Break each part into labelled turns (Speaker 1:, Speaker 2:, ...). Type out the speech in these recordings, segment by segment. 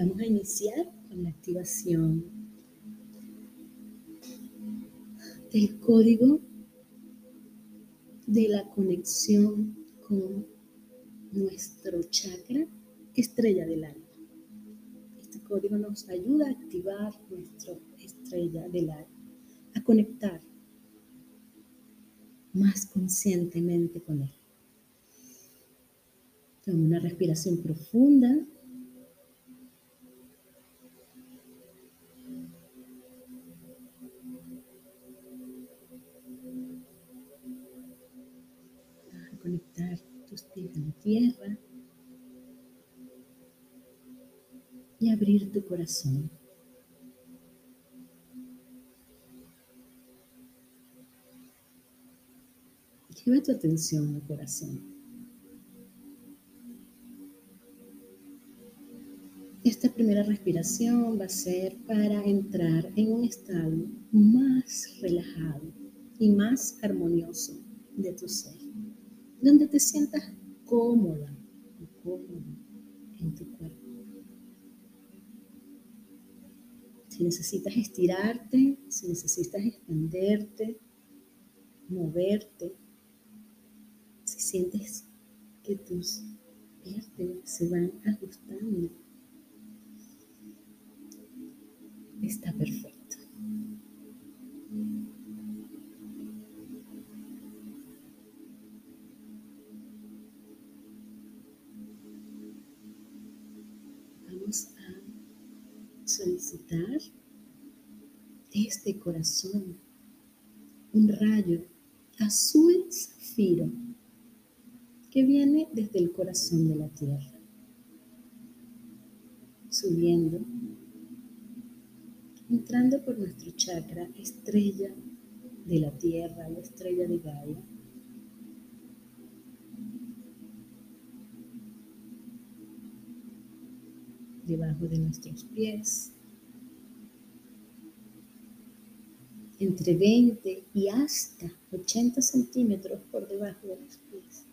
Speaker 1: Vamos a iniciar con la activación del código de la conexión con nuestro chakra estrella del alma. Este código nos ayuda a activar nuestra estrella del alma, a conectar más conscientemente con él. Toma una respiración profunda. Y abrir tu corazón. Lleva tu atención al corazón. Esta primera respiración va a ser para entrar en un estado más relajado y más armonioso de tu ser, donde te sientas cómoda cómodo en tu cuerpo. Si necesitas estirarte, si necesitas extenderte, moverte, si sientes que tus vértebras se van ajustando, está perfecto. Solicitar este corazón un rayo azul zafiro que viene desde el corazón de la tierra, subiendo, entrando por nuestro chakra estrella de la tierra, la estrella de Gaia. debajo de nuestros pies, entre 20 y hasta 80 centímetros por debajo de los pies.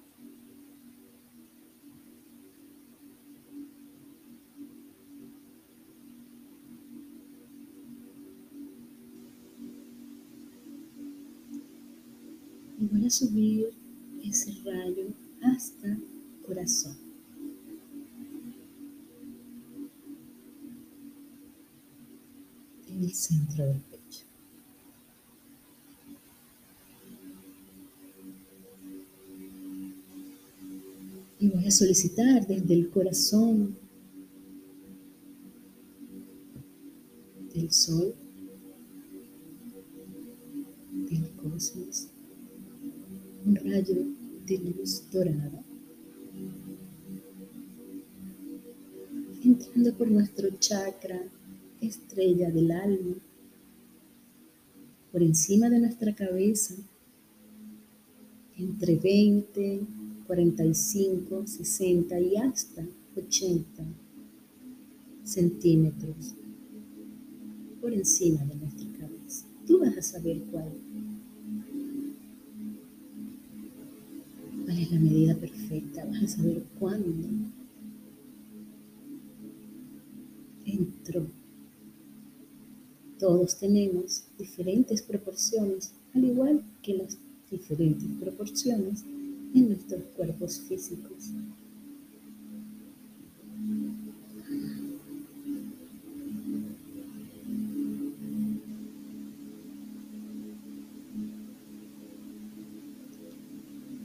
Speaker 1: Y voy a subir ese rayo hasta corazón. En el centro del pecho. A solicitar desde el corazón del sol, del cosmos, un rayo de luz dorada, entrando por nuestro chakra, estrella del alma, por encima de nuestra cabeza, entre 20, 45, 60 y hasta 80 centímetros por encima de nuestra cabeza. Tú vas a saber cuál. ¿Cuál es la medida perfecta? Vas a saber cuándo entró. Todos tenemos diferentes proporciones, al igual que las diferentes proporciones en nuestros cuerpos físicos.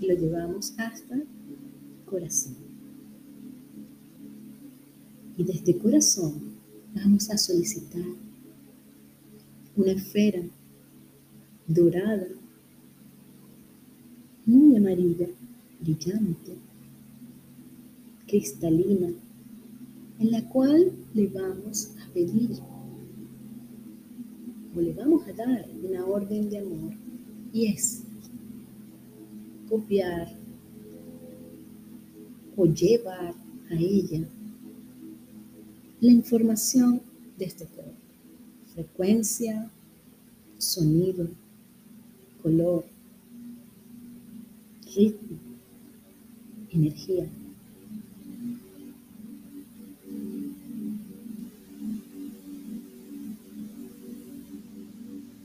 Speaker 1: Lo llevamos hasta corazón. Y desde corazón vamos a solicitar una esfera dorada, amarilla, brillante, cristalina, en la cual le vamos a pedir o le vamos a dar una orden de amor y es copiar o llevar a ella la información de este cuerpo, frecuencia, sonido, color, ritmo, energía.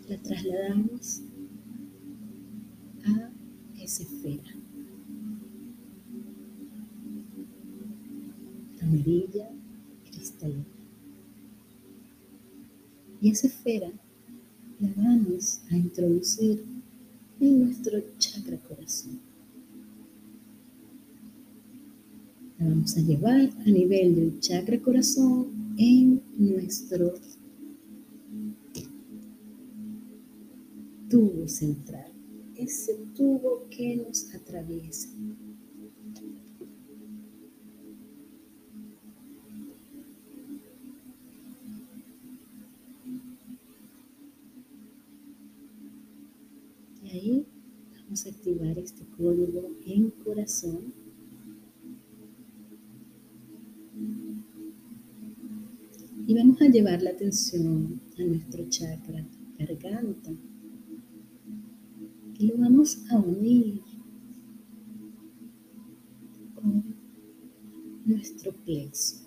Speaker 1: La trasladamos a esa esfera. Amarilla, cristalina. Y esa esfera la vamos a introducir en nuestro chakra corazón. La vamos a llevar a nivel del chakra corazón en nuestro tubo central, ese tubo que nos atraviesa. Y ahí vamos a activar este código en corazón. Y vamos a llevar la atención a nuestro chakra garganta y lo vamos a unir con nuestro plexo.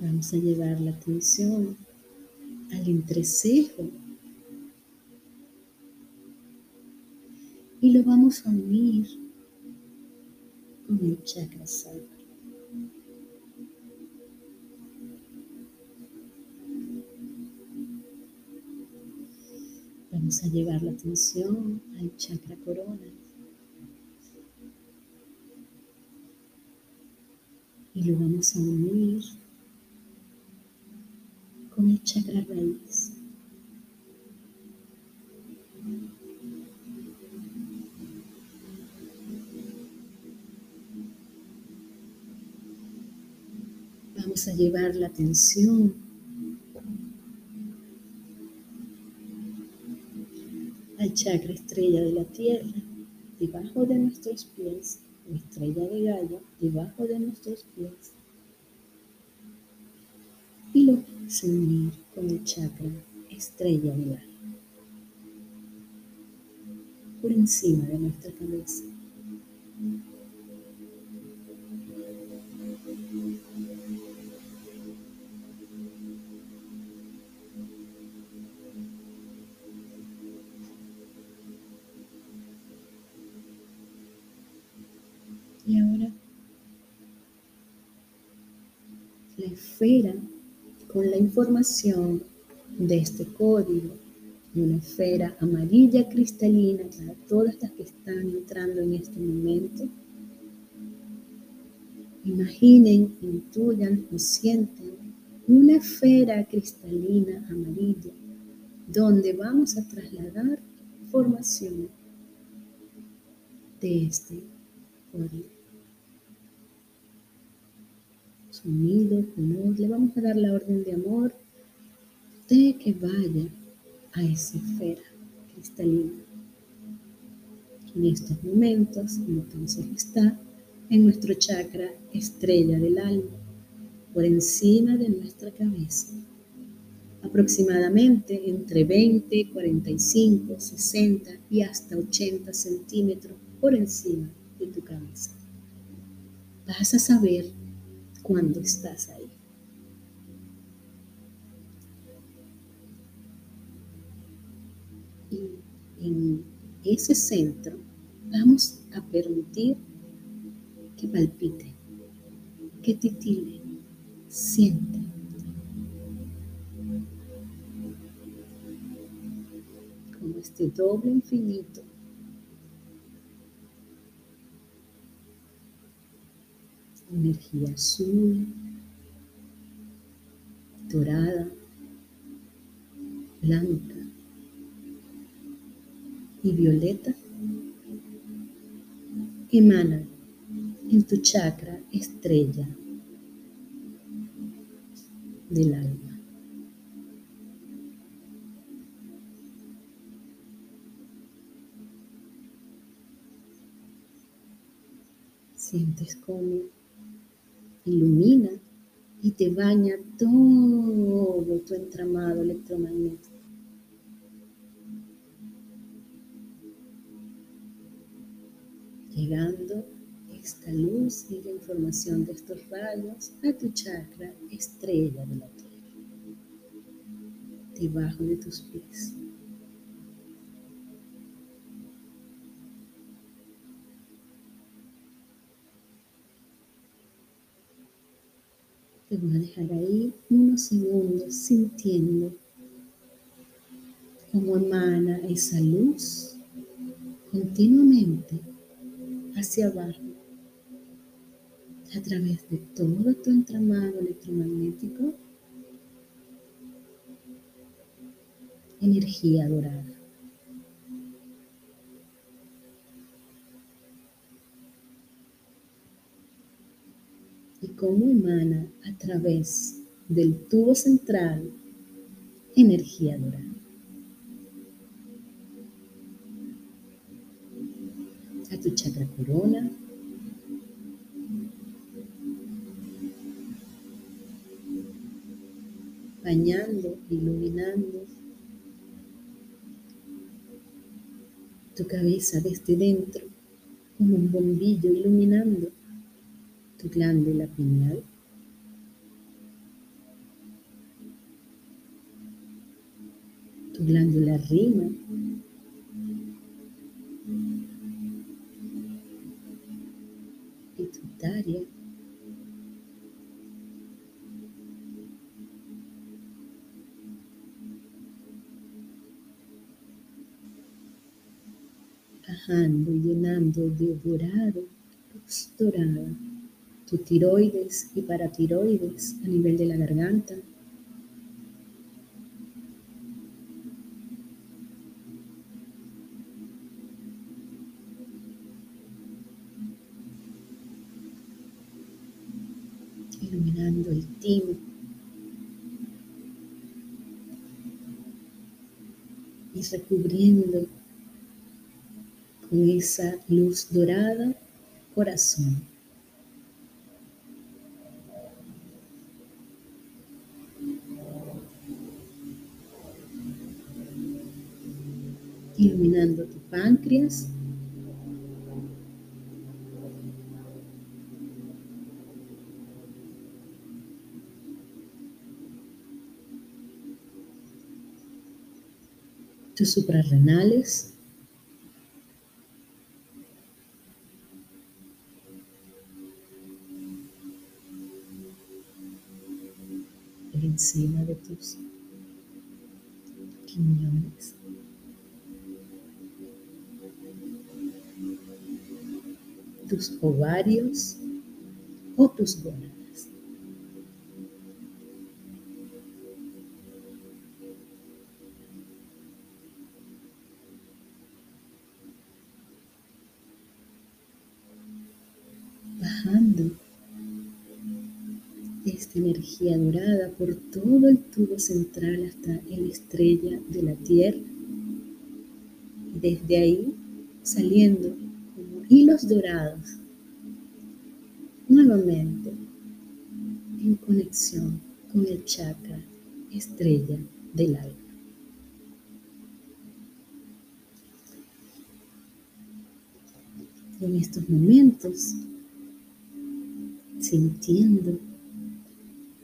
Speaker 1: Vamos a llevar la atención al entrecejo y lo vamos a unir el chakra. Vamos a llevar la atención al chakra corona. Y lo vamos a unir con el chakra raíz. Vamos a llevar la atención al chakra estrella de la tierra, debajo de nuestros pies, o estrella de gallo, debajo de nuestros pies. Y lo vamos a unir con el chakra estrella del alma, por encima de nuestra cabeza. Y ahora la esfera con la información de este código, una esfera amarilla cristalina para todas las que están entrando en este momento. Imaginen, intuyan o sienten una esfera cristalina amarilla donde vamos a trasladar información de este código sonido, color, le vamos a dar la orden de amor de que vaya a esa esfera cristalina. En estos momentos, entonces está en nuestro chakra estrella del alma, por encima de nuestra cabeza, aproximadamente entre 20, 45, 60 y hasta 80 centímetros por encima de tu cabeza. Vas a saber cuando estás ahí. Y en ese centro vamos a permitir que palpite, que titile, siente. Como este doble infinito energía azul, dorada, blanca y violeta emana en tu chakra estrella del alma. Sientes como ilumina y te baña todo tu entramado electromagnético. Llegando esta luz y la información de estos rayos a tu chakra estrella de la tierra. debajo de tus pies. Te voy a dejar ahí unos segundos sintiendo cómo emana esa luz continuamente hacia abajo a través de todo tu entramado electromagnético, energía dorada. Y cómo emana a través del tubo central energía dorada. A tu chakra corona, bañando, iluminando tu cabeza desde dentro, como un bombillo iluminando tu glándula pineal. Tu glándula rima. Pituitaria. bajando llenando de dorado, luz dorada, tu tiroides y paratiroides a nivel de la garganta. Iluminando el timo. Y recubriendo con esa luz dorada corazón. Iluminando tu páncreas. Tus suprarrenales. encima de tus riñones. Tus ovarios o tus gónadas. Bajando esta energía dorada por todo el tubo central hasta la estrella de la Tierra. Y desde ahí saliendo hilos dorados, nuevamente en conexión con el chakra estrella del alma. En estos momentos, sintiendo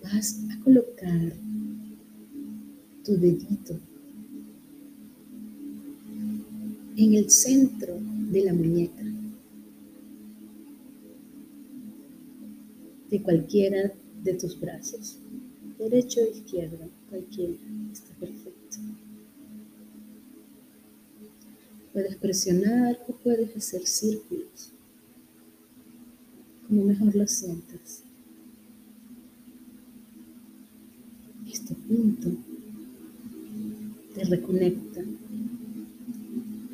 Speaker 1: vas a colocar tu dedito en el centro de la muñeca de cualquiera de tus brazos, derecho o izquierdo, cualquiera, está perfecto. Puedes presionar o puedes hacer círculos, como mejor lo sientas. este punto te reconecta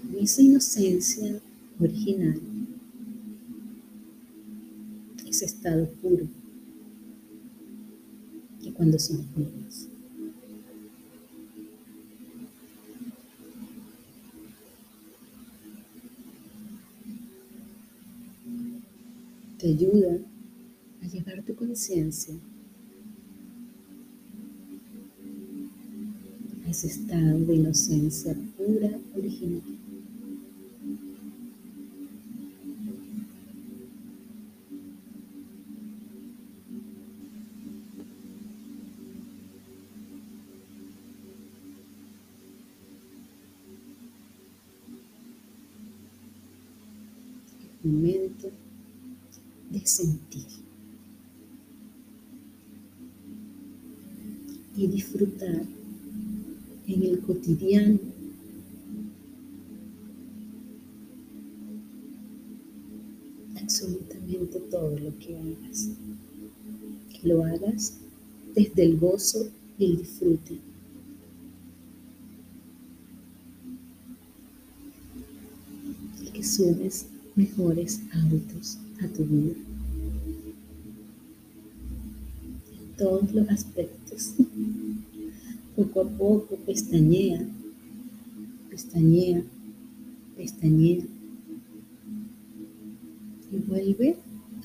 Speaker 1: con esa inocencia original, estado puro que cuando somos niños. Te ayuda a llevar tu conciencia ese estado de inocencia pura original. Momento de sentir y disfrutar en el cotidiano absolutamente todo lo que hagas. Que lo hagas desde el gozo y el disfrute. Y que sumes mejores hábitos a tu vida. En todos los aspectos. Poco a poco pestañea, pestañea, pestañea y vuelve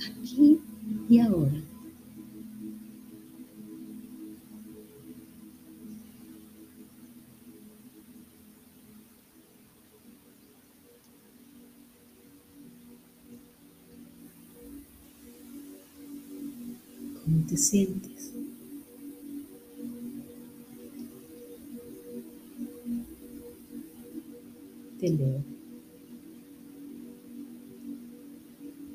Speaker 1: aquí y ahora. ¿Cómo te sientes? Te leo.